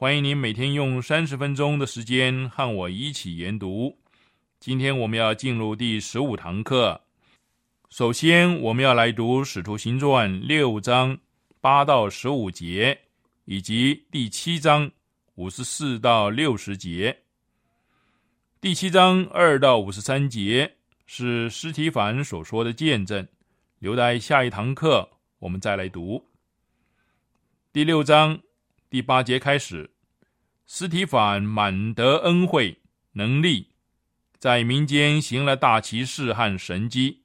欢迎您每天用三十分钟的时间和我一起研读。今天我们要进入第十五堂课。首先，我们要来读《使徒行传》六章八到十五节，以及第七章五十四到六十节。第七章二到五十三节是施提凡所说的见证，留待下一堂课我们再来读。第六章第八节开始，斯提凡满得恩惠能力，在民间行了大奇事和神迹。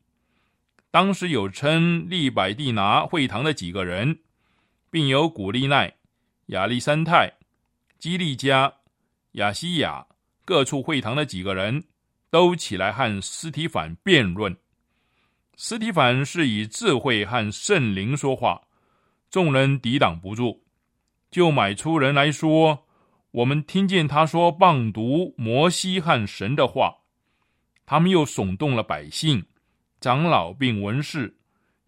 当时有称利百地拿会堂的几个人，并有古利奈、亚历山泰、基利加、亚西亚各处会堂的几个人都起来和斯提凡辩论。斯提凡是以智慧和圣灵说话。众人抵挡不住，就买出人来说：“我们听见他说棒读摩西和神的话。”他们又耸动了百姓、长老并文士，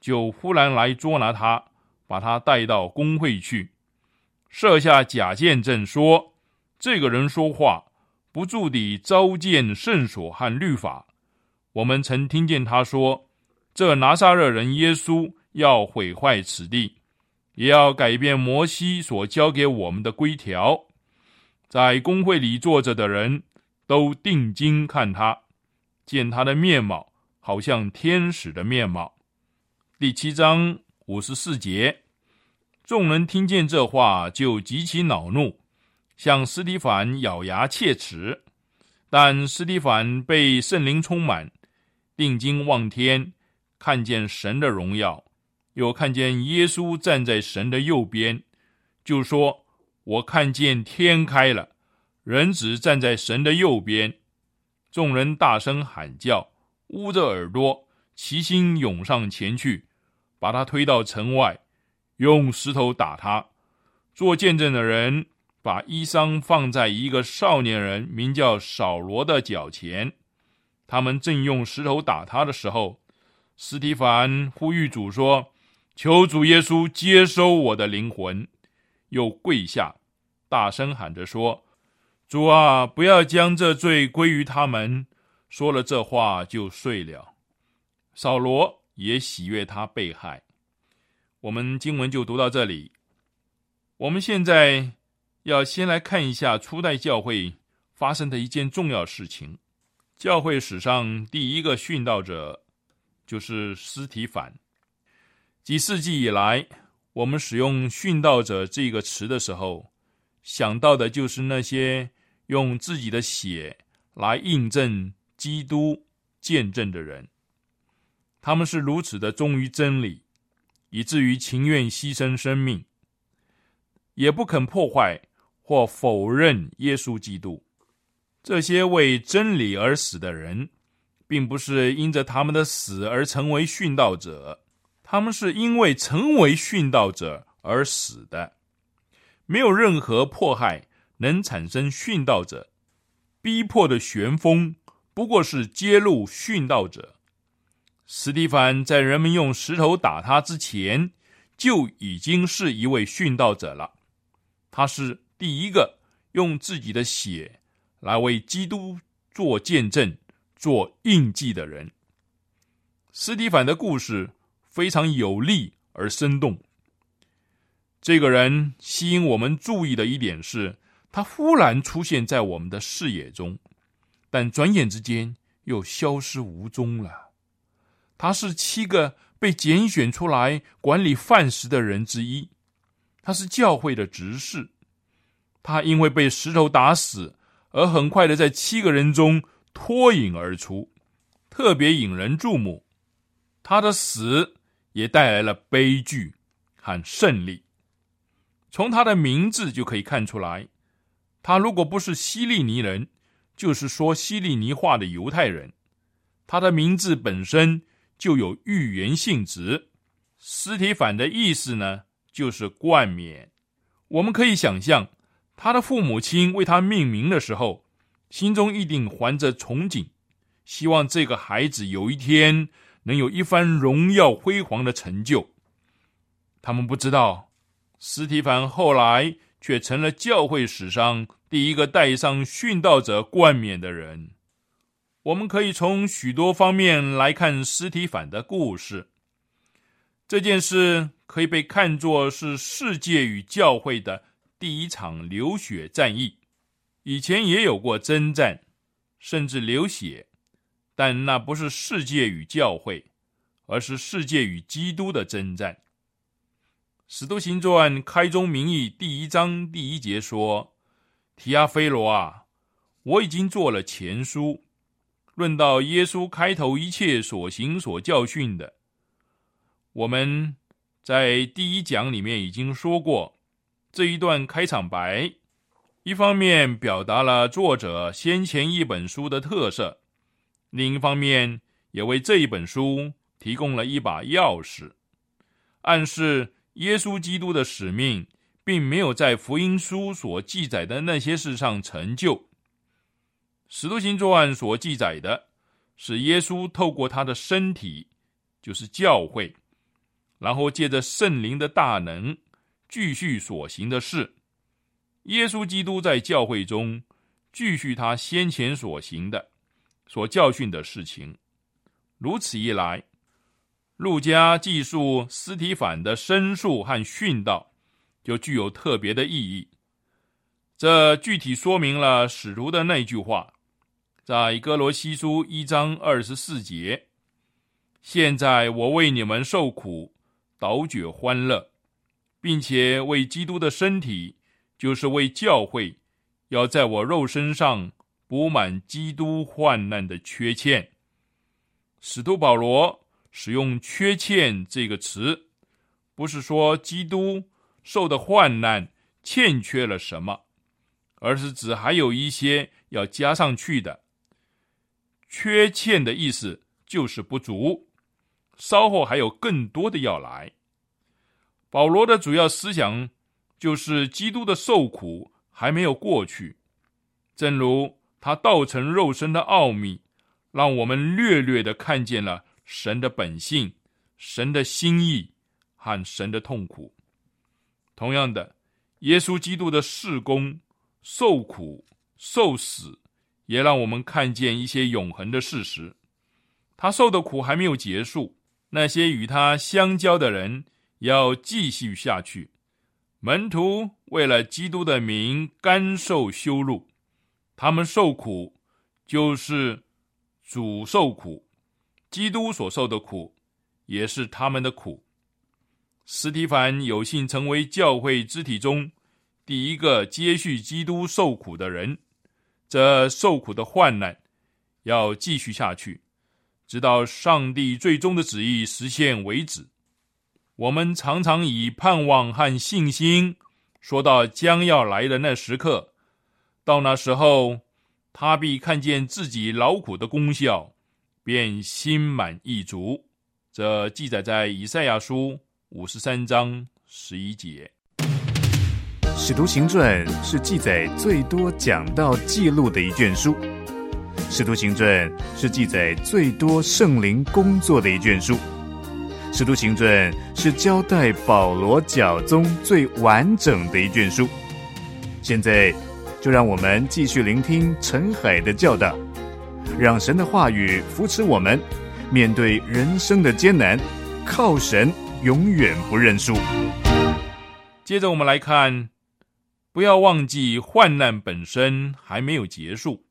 就忽然来捉拿他，把他带到公会去，设下假见证说：“这个人说话不住地召见圣所和律法。我们曾听见他说，这拿撒勒人耶稣要毁坏此地。”也要改变摩西所教给我们的规条，在公会里坐着的人都定睛看他，见他的面貌好像天使的面貌。第七章五十四节，众人听见这话就极其恼怒，向斯蒂凡咬牙切齿。但斯蒂凡被圣灵充满，定睛望天，看见神的荣耀。又看见耶稣站在神的右边，就说：“我看见天开了，人子站在神的右边。”众人大声喊叫，捂着耳朵，齐心涌上前去，把他推到城外，用石头打他。做见证的人把衣裳放在一个少年人名叫扫罗的脚前。他们正用石头打他的时候，斯提凡呼吁主说。求主耶稣接收我的灵魂，又跪下，大声喊着说：“主啊，不要将这罪归于他们。”说了这话就睡了。扫罗也喜悦他被害。我们经文就读到这里。我们现在要先来看一下初代教会发生的一件重要事情。教会史上第一个殉道者就是斯提凡。几世纪以来，我们使用“殉道者”这个词的时候，想到的就是那些用自己的血来印证基督见证的人。他们是如此的忠于真理，以至于情愿牺牲生命，也不肯破坏或否认耶稣基督。这些为真理而死的人，并不是因着他们的死而成为殉道者。他们是因为成为殉道者而死的，没有任何迫害能产生殉道者，逼迫的旋风不过是揭露殉道者。斯蒂凡在人们用石头打他之前，就已经是一位殉道者了。他是第一个用自己的血来为基督做见证、做印记的人。斯蒂凡的故事非常有力而生动。这个人吸引我们注意的一点是，他忽然出现在我们的视野中，但转眼之间又消失无踪了。他是七个被拣选出来管理饭食的人之一，他是教会的执事。他因为被石头打死，而很快的在七个人中脱颖而出，特别引人注目。他的死也带来了悲剧和胜利。从他的名字就可以看出来，他如果不是希利尼人，就是说希利尼话的犹太人。他的名字本身就有预言性质。斯提反的意思呢，就是冠冕。我们可以想象，他的父母亲为他命名的时候，心中一定怀着憧憬，希望这个孩子有一天。能有一番荣耀辉煌的成就，他们不知道，斯提凡后来却成了教会史上第一个戴上殉道者冠冕的人。我们可以从许多方面来看斯提凡的故事。这件事可以被看作是世界与教会的第一场流血战役。以前也有过征战，甚至流血。但那不是世界与教会，而是世界与基督的征战。使徒行传开宗明义第一章第一节说：“提阿菲罗啊，我已经做了前书，论到耶稣开头一切所行所教训的。我们在第一讲里面已经说过这一段开场白，一方面表达了作者先前一本书的特色。”另一方面，也为这一本书提供了一把钥匙，暗示耶稣基督的使命并没有在福音书所记载的那些事上成就。使徒行传所记载的是耶稣透过他的身体，就是教会，然后借着圣灵的大能继续所行的事。耶稣基督在教会中继续他先前所行的。所教训的事情，如此一来，路加记述斯提反的申诉和训道，就具有特别的意义。这具体说明了使徒的那句话，在哥罗西书一章二十四节：“现在我为你们受苦，倒觉欢乐，并且为基督的身体，就是为教会，要在我肉身上。”补满基督患难的缺欠。使徒保罗使用“缺欠”这个词，不是说基督受的患难欠缺了什么，而是指还有一些要加上去的。缺欠的意思就是不足，稍后还有更多的要来。保罗的主要思想就是基督的受苦还没有过去，正如。他道成肉身的奥秘，让我们略略的看见了神的本性、神的心意和神的痛苦。同样的，耶稣基督的事工、受苦、受死，也让我们看见一些永恒的事实。他受的苦还没有结束，那些与他相交的人要继续下去。门徒为了基督的名，甘受羞辱。他们受苦，就是主受苦；基督所受的苦，也是他们的苦。斯提凡有幸成为教会肢体中第一个接续基督受苦的人。这受苦的患难要继续下去，直到上帝最终的旨意实现为止。我们常常以盼望和信心说到将要来的那时刻。到那时候，他必看见自己劳苦的功效，便心满意足。这记载在以赛亚书五十三章十一节。使徒行传是记载最多讲道记录的一卷书，使徒行传是记载最多圣灵工作的一卷书，使徒行传是交代保罗教宗最完整的一卷书。现在，就让我们继续聆听陈海的教导，让神的话语扶持我们，面对人生的艰难，靠神永远不认输。接着，我们来看。不要忘记，患难本身还没有结束。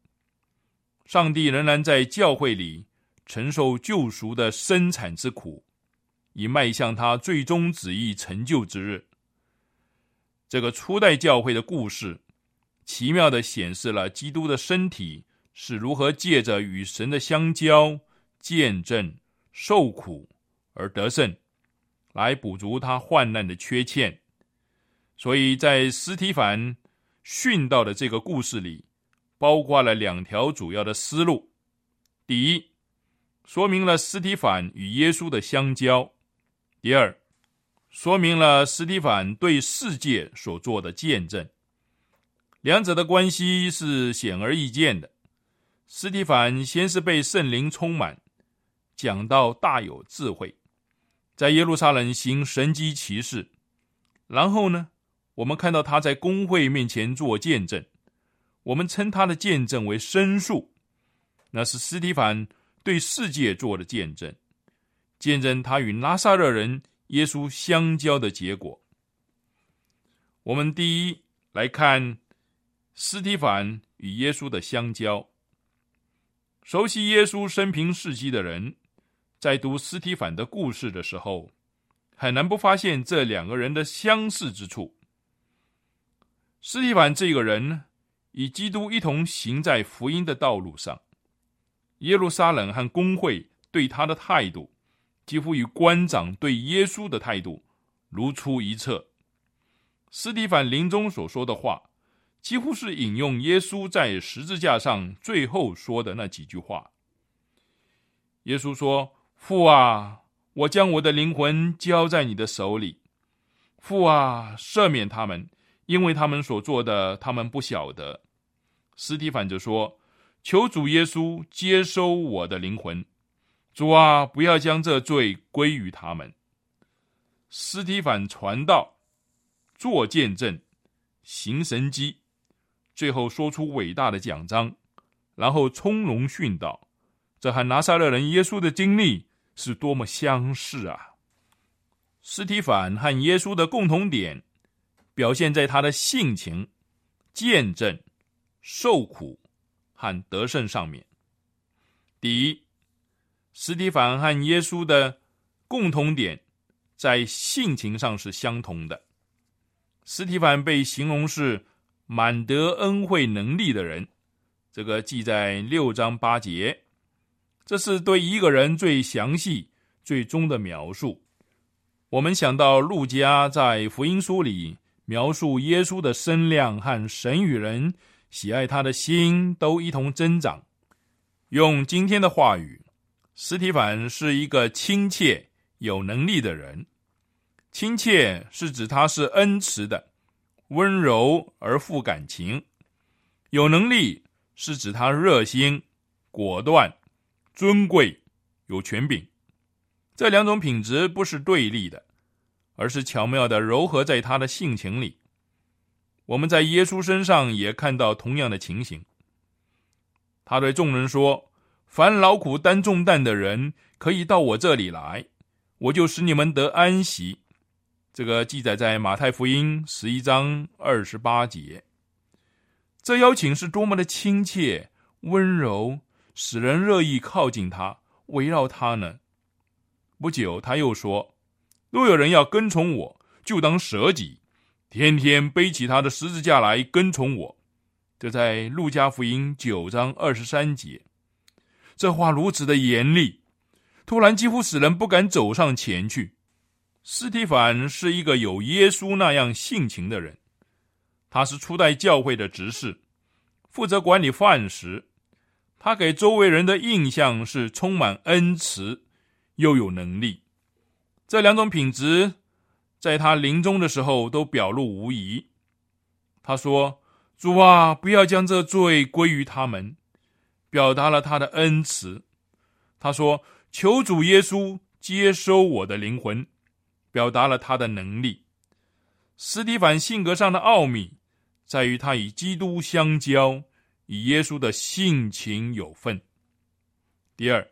上帝仍然在教会里承受救赎的生产之苦，以迈向他最终旨意成就之日。这个初代教会的故事，奇妙的显示了基督的身体是如何借着与神的相交、见证、受苦而得胜，来补足他患难的缺欠。所以在斯提凡殉道的这个故事里，包括了两条主要的思路：第一，说明了斯提凡与耶稣的相交；第二，说明了斯提凡对世界所做的见证。两者的关系是显而易见的。斯蒂凡先是被圣灵充满，讲到大有智慧，在耶路撒冷行神机骑士，然后呢？我们看到他在公会面前做见证，我们称他的见证为申诉，那是斯蒂凡对世界做的见证，见证他与拉萨勒人耶稣相交的结果。我们第一来看斯提凡与耶稣的相交。熟悉耶稣生平事迹的人，在读斯提凡的故事的时候，很难不发现这两个人的相似之处。斯蒂凡这个人与基督一同行在福音的道路上，耶路撒冷和公会对他的态度，几乎与官长对耶稣的态度如出一辙。斯蒂凡临终所说的话，几乎是引用耶稣在十字架上最后说的那几句话。耶稣说：“父啊，我将我的灵魂交在你的手里。父啊，赦免他们。”因为他们所做的，他们不晓得。斯提凡就说：“求主耶稣接收我的灵魂，主啊，不要将这罪归于他们。”斯提凡传道、做见证、行神迹，最后说出伟大的奖章，然后从容殉道。这和拿撒勒人耶稣的经历是多么相似啊！斯提凡和耶稣的共同点。表现在他的性情、见证、受苦和得胜上面。第一，斯提凡和耶稣的共同点在性情上是相同的。斯提凡被形容是满得恩惠能力的人，这个记在六章八节，这是对一个人最详细、最终的描述。我们想到路加在福音书里。描述耶稣的身量和神与人喜爱他的心都一同增长。用今天的话语，斯提凡是一个亲切、有能力的人。亲切是指他是恩慈的、温柔而富感情；有能力是指他热心、果断、尊贵、有权柄。这两种品质不是对立的。而是巧妙的糅合在他的性情里。我们在耶稣身上也看到同样的情形。他对众人说：“凡劳苦担重担的人，可以到我这里来，我就使你们得安息。”这个记载在马太福音十一章二十八节。这邀请是多么的亲切、温柔，使人乐意靠近他、围绕他呢？不久，他又说。若有人要跟从我，就当舍己，天天背起他的十字架来跟从我。这在路加福音九章二十三节。这话如此的严厉，突然几乎使人不敢走上前去。斯提凡是一个有耶稣那样性情的人，他是初代教会的执事，负责管理饭食。他给周围人的印象是充满恩慈，又有能力。这两种品质，在他临终的时候都表露无遗。他说：“主啊，不要将这罪归于他们。”表达了他的恩慈。他说：“求主耶稣接收我的灵魂。”表达了他的能力。斯蒂凡性格上的奥秘，在于他与基督相交，与耶稣的性情有份。第二，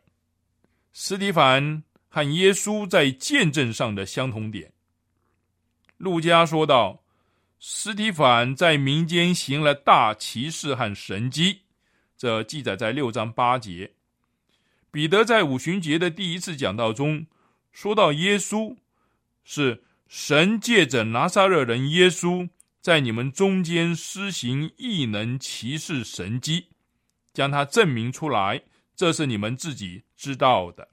斯蒂凡和耶稣在见证上的相同点。路加说道：“斯蒂凡在民间行了大奇事和神迹。”这记载在六章八节。彼得在五旬节的第一次讲道中说到耶稣。是神借着拿撒勒人耶稣，在你们中间施行异能、奇事、神迹，将他证明出来。这是你们自己知道的。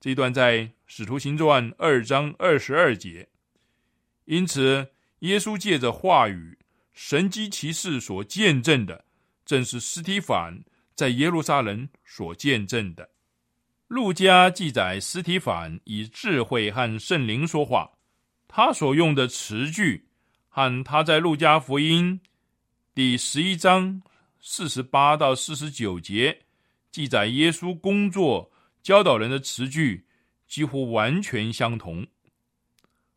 这段在使徒行传二章二十二节。因此，耶稣借着话语、神迹、奇事所见证的，正是斯提凡在耶路撒冷所见证的。路加记载，斯提凡以智慧和圣灵说话，他所用的词句和他在路加福音第十一章四十八到四十九节记载耶稣工作教导人的词句几乎完全相同。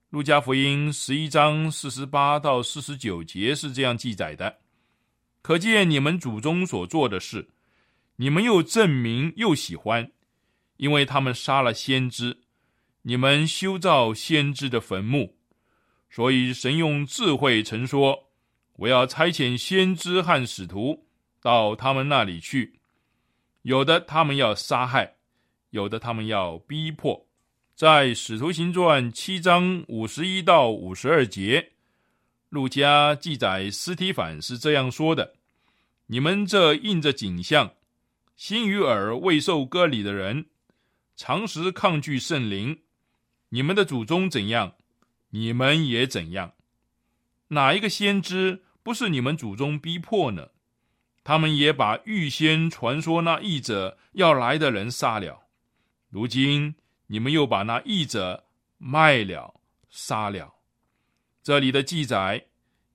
路加福音十一章四十八到四十九节是这样记载的：可见你们祖宗所做的事，你们又证明又喜欢。因为他们杀了先知，你们修造先知的坟墓，所以神用智慧曾说：“我要差遣先知和使徒到他们那里去，有的他们要杀害，有的他们要逼迫。”在《使徒行传》七章五十一到五十二节，路加记载斯提反是这样说的：“你们这印着景象、心与耳未受割礼的人。”常时抗拒圣灵，你们的祖宗怎样，你们也怎样。哪一个先知不是你们祖宗逼迫呢？他们也把预先传说那译者要来的人杀了。如今你们又把那译者卖了、杀了。这里的记载，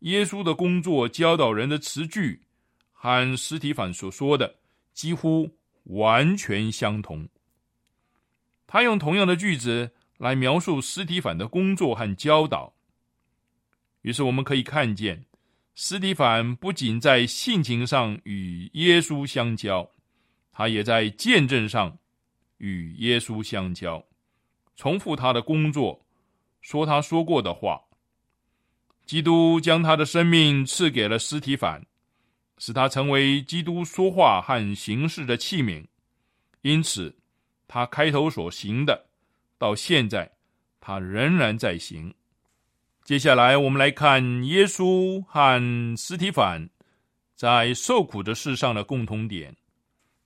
耶稣的工作教导人的词句，和实体反所说的几乎完全相同。他用同样的句子来描述斯提凡的工作和教导。于是我们可以看见，斯提凡不仅在性情上与耶稣相交，他也在见证上与耶稣相交，重复他的工作，说他说过的话。基督将他的生命赐给了斯提凡，使他成为基督说话和行事的器皿。因此。他开头所行的，到现在他仍然在行。接下来，我们来看耶稣和斯提凡在受苦的事上的共同点。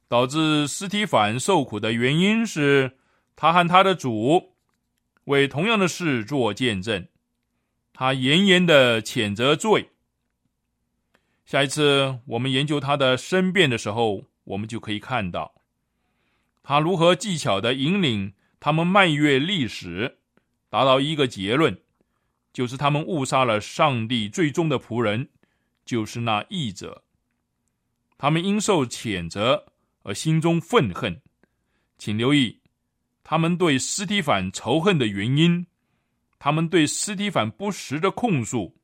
导致斯提凡受苦的原因是，他和他的主为同样的事做见证。他严严的谴责罪。下一次我们研究他的申辩的时候，我们就可以看到。他如何技巧的引领他们漫越历史，达到一个结论，就是他们误杀了上帝最终的仆人，就是那义者。他们因受谴责而心中愤恨，请留意他们对斯提凡仇恨的原因，他们对斯提凡不实的控诉，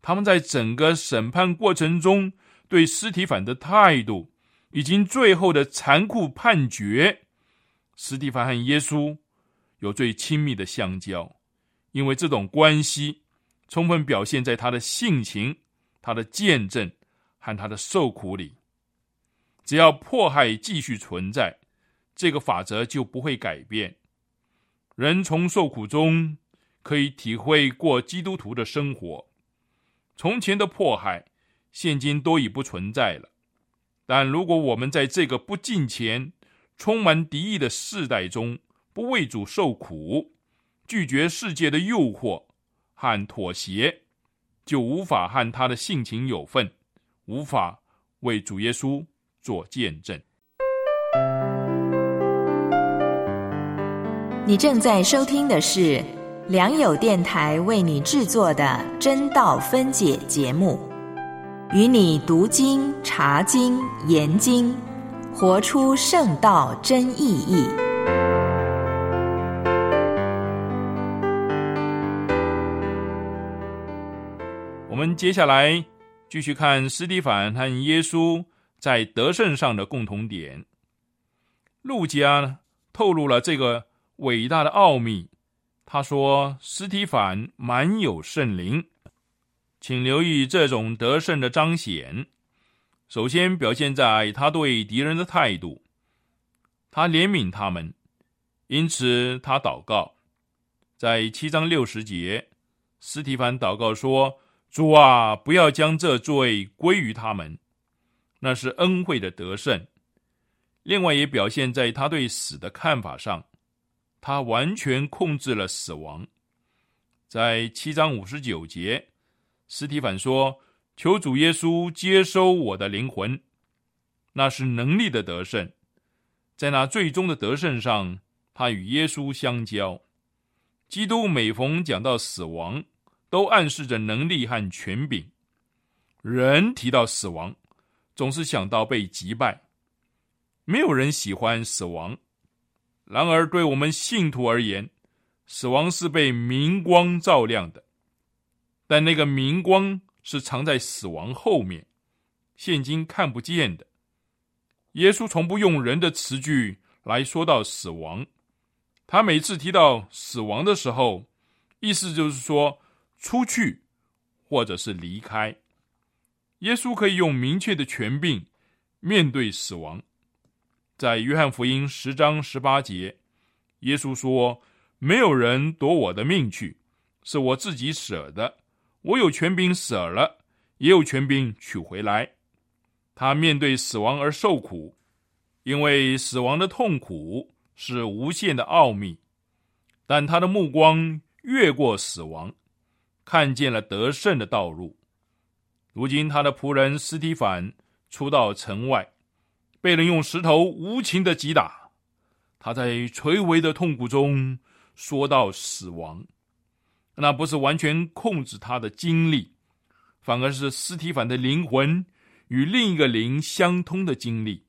他们在整个审判过程中对斯提凡的态度。已经最后的残酷判决，斯蒂凡和耶稣有最亲密的相交，因为这种关系充分表现在他的性情、他的见证和他的受苦里。只要迫害继续存在，这个法则就不会改变。人从受苦中可以体会过基督徒的生活。从前的迫害，现今都已不存在了。但如果我们在这个不敬虔、充满敌意的世代中，不为主受苦，拒绝世界的诱惑和妥协，就无法和他的性情有份，无法为主耶稣做见证。你正在收听的是良友电台为你制作的真道分解节目。与你读经、查经、研经，活出圣道真意义。我们接下来继续看斯蒂凡和耶稣在得胜上的共同点。路加呢透露了这个伟大的奥秘。他说：“斯提凡满有圣灵，请留意这种得胜的彰显。首先表现在他对敌人的态度，他怜悯他们，因此他祷告。在七章六十节，斯提凡祷告说：‘主啊，不要将这罪归于他们。’那是恩惠的得胜。另外，也表现在他对死的看法上。”他完全控制了死亡。在七章五十九节，斯提凡说：“求主耶稣接收我的灵魂。”那是能力的得胜。在那最终的得胜上，他与耶稣相交。基督每逢讲到死亡，都暗示着能力和权柄。人提到死亡，总是想到被击败。没有人喜欢死亡。然而，对我们信徒而言，死亡是被明光照亮的，但那个明光是藏在死亡后面，现今看不见的。耶稣从不用人的词句来说到死亡，他每次提到死亡的时候，意思就是说出去，或者是离开。耶稣可以用明确的权柄面对死亡。在约翰福音十章十八节，耶稣说：“没有人夺我的命去，是我自己舍的。我有权柄舍了，也有权柄取回来。”他面对死亡而受苦，因为死亡的痛苦是无限的奥秘。但他的目光越过死亡，看见了得胜的道路。如今，他的仆人斯提凡出到城外。被人用石头无情的击打，他在垂危的痛苦中说到死亡，那不是完全控制他的经历，反而是斯提凡的灵魂与另一个灵相通的经历，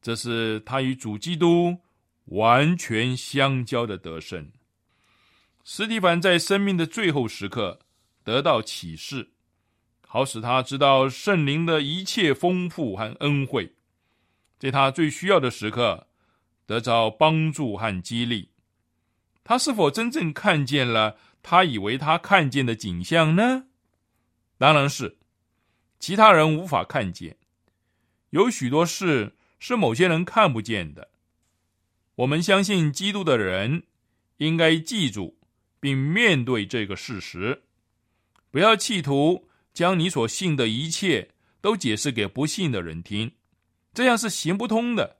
这是他与主基督完全相交的得胜。斯提凡在生命的最后时刻得到启示，好使他知道圣灵的一切丰富和恩惠。在他最需要的时刻，得到帮助和激励。他是否真正看见了他以为他看见的景象呢？当然是，其他人无法看见。有许多事是某些人看不见的。我们相信基督的人应该记住并面对这个事实，不要企图将你所信的一切都解释给不信的人听。这样是行不通的。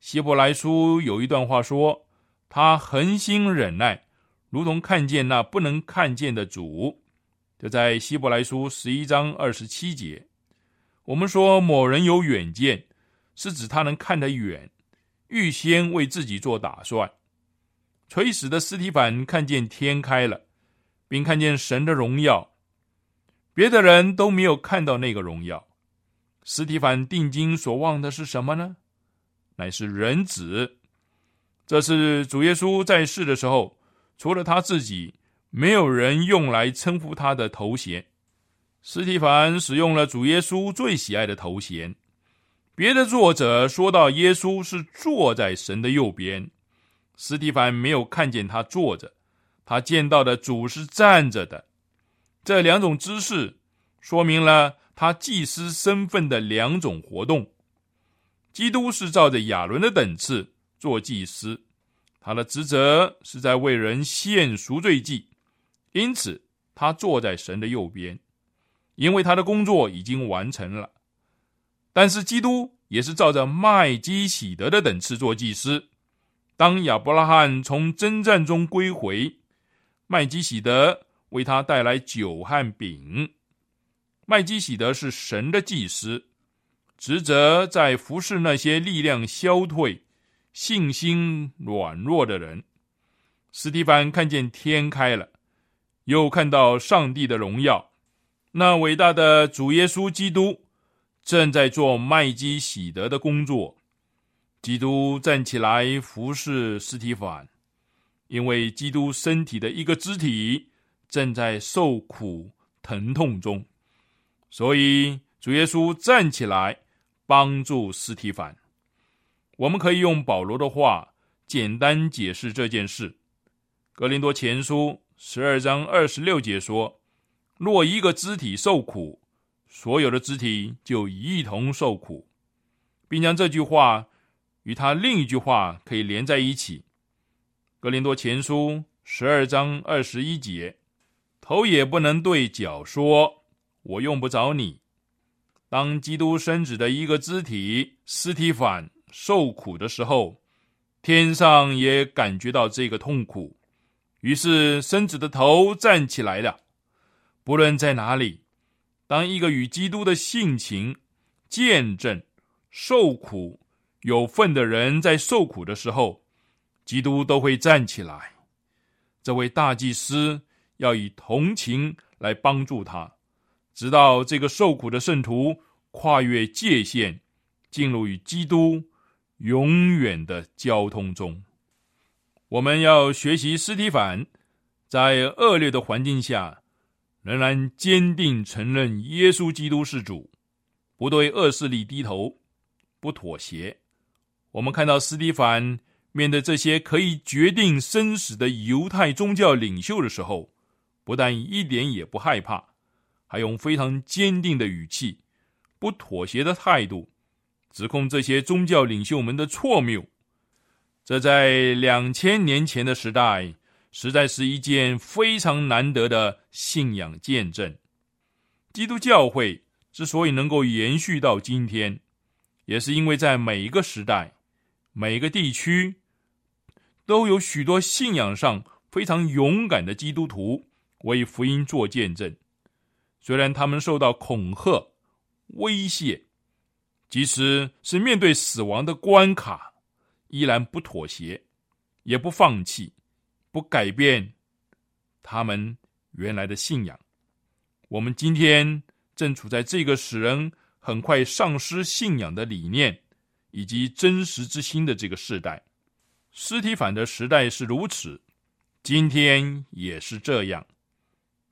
希伯来书有一段话说：“他恒心忍耐，如同看见那不能看见的主。”这在希伯来书十一章二十七节。我们说某人有远见，是指他能看得远，预先为自己做打算。垂死的斯提凡看见天开了，并看见神的荣耀，别的人都没有看到那个荣耀。斯提凡定睛所望的是什么呢？乃是人子。这是主耶稣在世的时候，除了他自己，没有人用来称呼他的头衔。斯提凡使用了主耶稣最喜爱的头衔。别的作者说到耶稣是坐在神的右边，斯蒂凡没有看见他坐着，他见到的主是站着的。这两种姿势说明了。他祭司身份的两种活动，基督是照着亚伦的等次做祭司，他的职责是在为人献赎罪祭，因此他坐在神的右边，因为他的工作已经完成了。但是基督也是照着麦基喜德的等次做祭司，当亚伯拉罕从征战中归回，麦基喜德为他带来酒和饼。麦基喜德是神的祭司，职责在服侍那些力量消退、信心软弱的人。斯蒂凡看见天开了，又看到上帝的荣耀，那伟大的主耶稣基督正在做麦基喜德的工作。基督站起来服侍斯蒂凡，因为基督身体的一个肢体正在受苦疼痛中，所以主耶稣站起来帮助斯蒂凡。我们可以用保罗的话简单解释这件事。格林多前书十二章二十六节说：“若一个肢体受苦，所有的肢体就一同受苦，并将这句话。”与他另一句话可以连在一起，《格林多前书》十二章二十一节：“头也不能对脚说，我用不着你。”当基督生子的一个肢体斯提反受苦的时候，天上也感觉到这个痛苦，于是身子的头站起来了。不论在哪里，当一个与基督的性情见证受苦。有份的人在受苦的时候，基督都会站起来。这位大祭司要以同情来帮助他，直到这个受苦的圣徒跨越界限，进入与基督永远的交通中。我们要学习斯蒂凡，在恶劣的环境下，仍然坚定承认耶稣基督是主，不对恶势力低头，不妥协。我们看到斯蒂凡面对这些可以决定生死的犹太宗教领袖的时候，不但一点也不害怕，还用非常坚定的语气、不妥协的态度，指控这些宗教领袖们的错谬。这在两千年前的时代，实在是一件非常难得的信仰见证。基督教会之所以能够延续到今天，也是因为在每一个时代。每一个地区都有许多信仰上非常勇敢的基督徒为福音做见证。虽然他们受到恐吓、威胁，即使是面对死亡的关卡，依然不妥协，也不放弃，不改变他们原来的信仰。我们今天正处在这个使人很快丧失信仰的理念。以及真实之心的这个时代，尸体反的时代是如此，今天也是这样。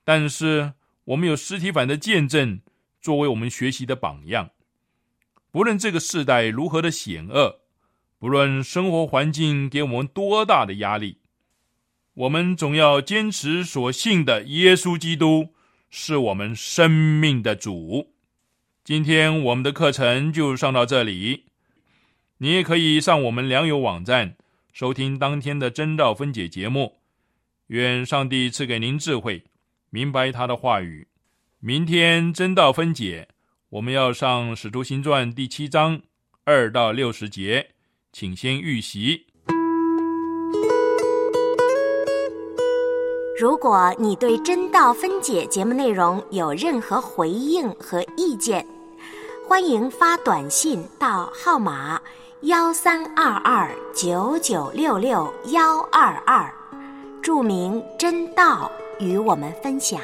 但是我们有尸体反的见证作为我们学习的榜样。不论这个时代如何的险恶，不论生活环境给我们多大的压力，我们总要坚持所信的耶稣基督是我们生命的主。今天我们的课程就上到这里。你也可以上我们良友网站收听当天的真道分解节目。愿上帝赐给您智慧，明白他的话语。明天真道分解，我们要上《使徒行传》第七章二到六十节，请先预习。如果你对真道分解节目内容有任何回应和意见，欢迎发短信到号码。幺三二二九九六六幺二二，注明真道与我们分享。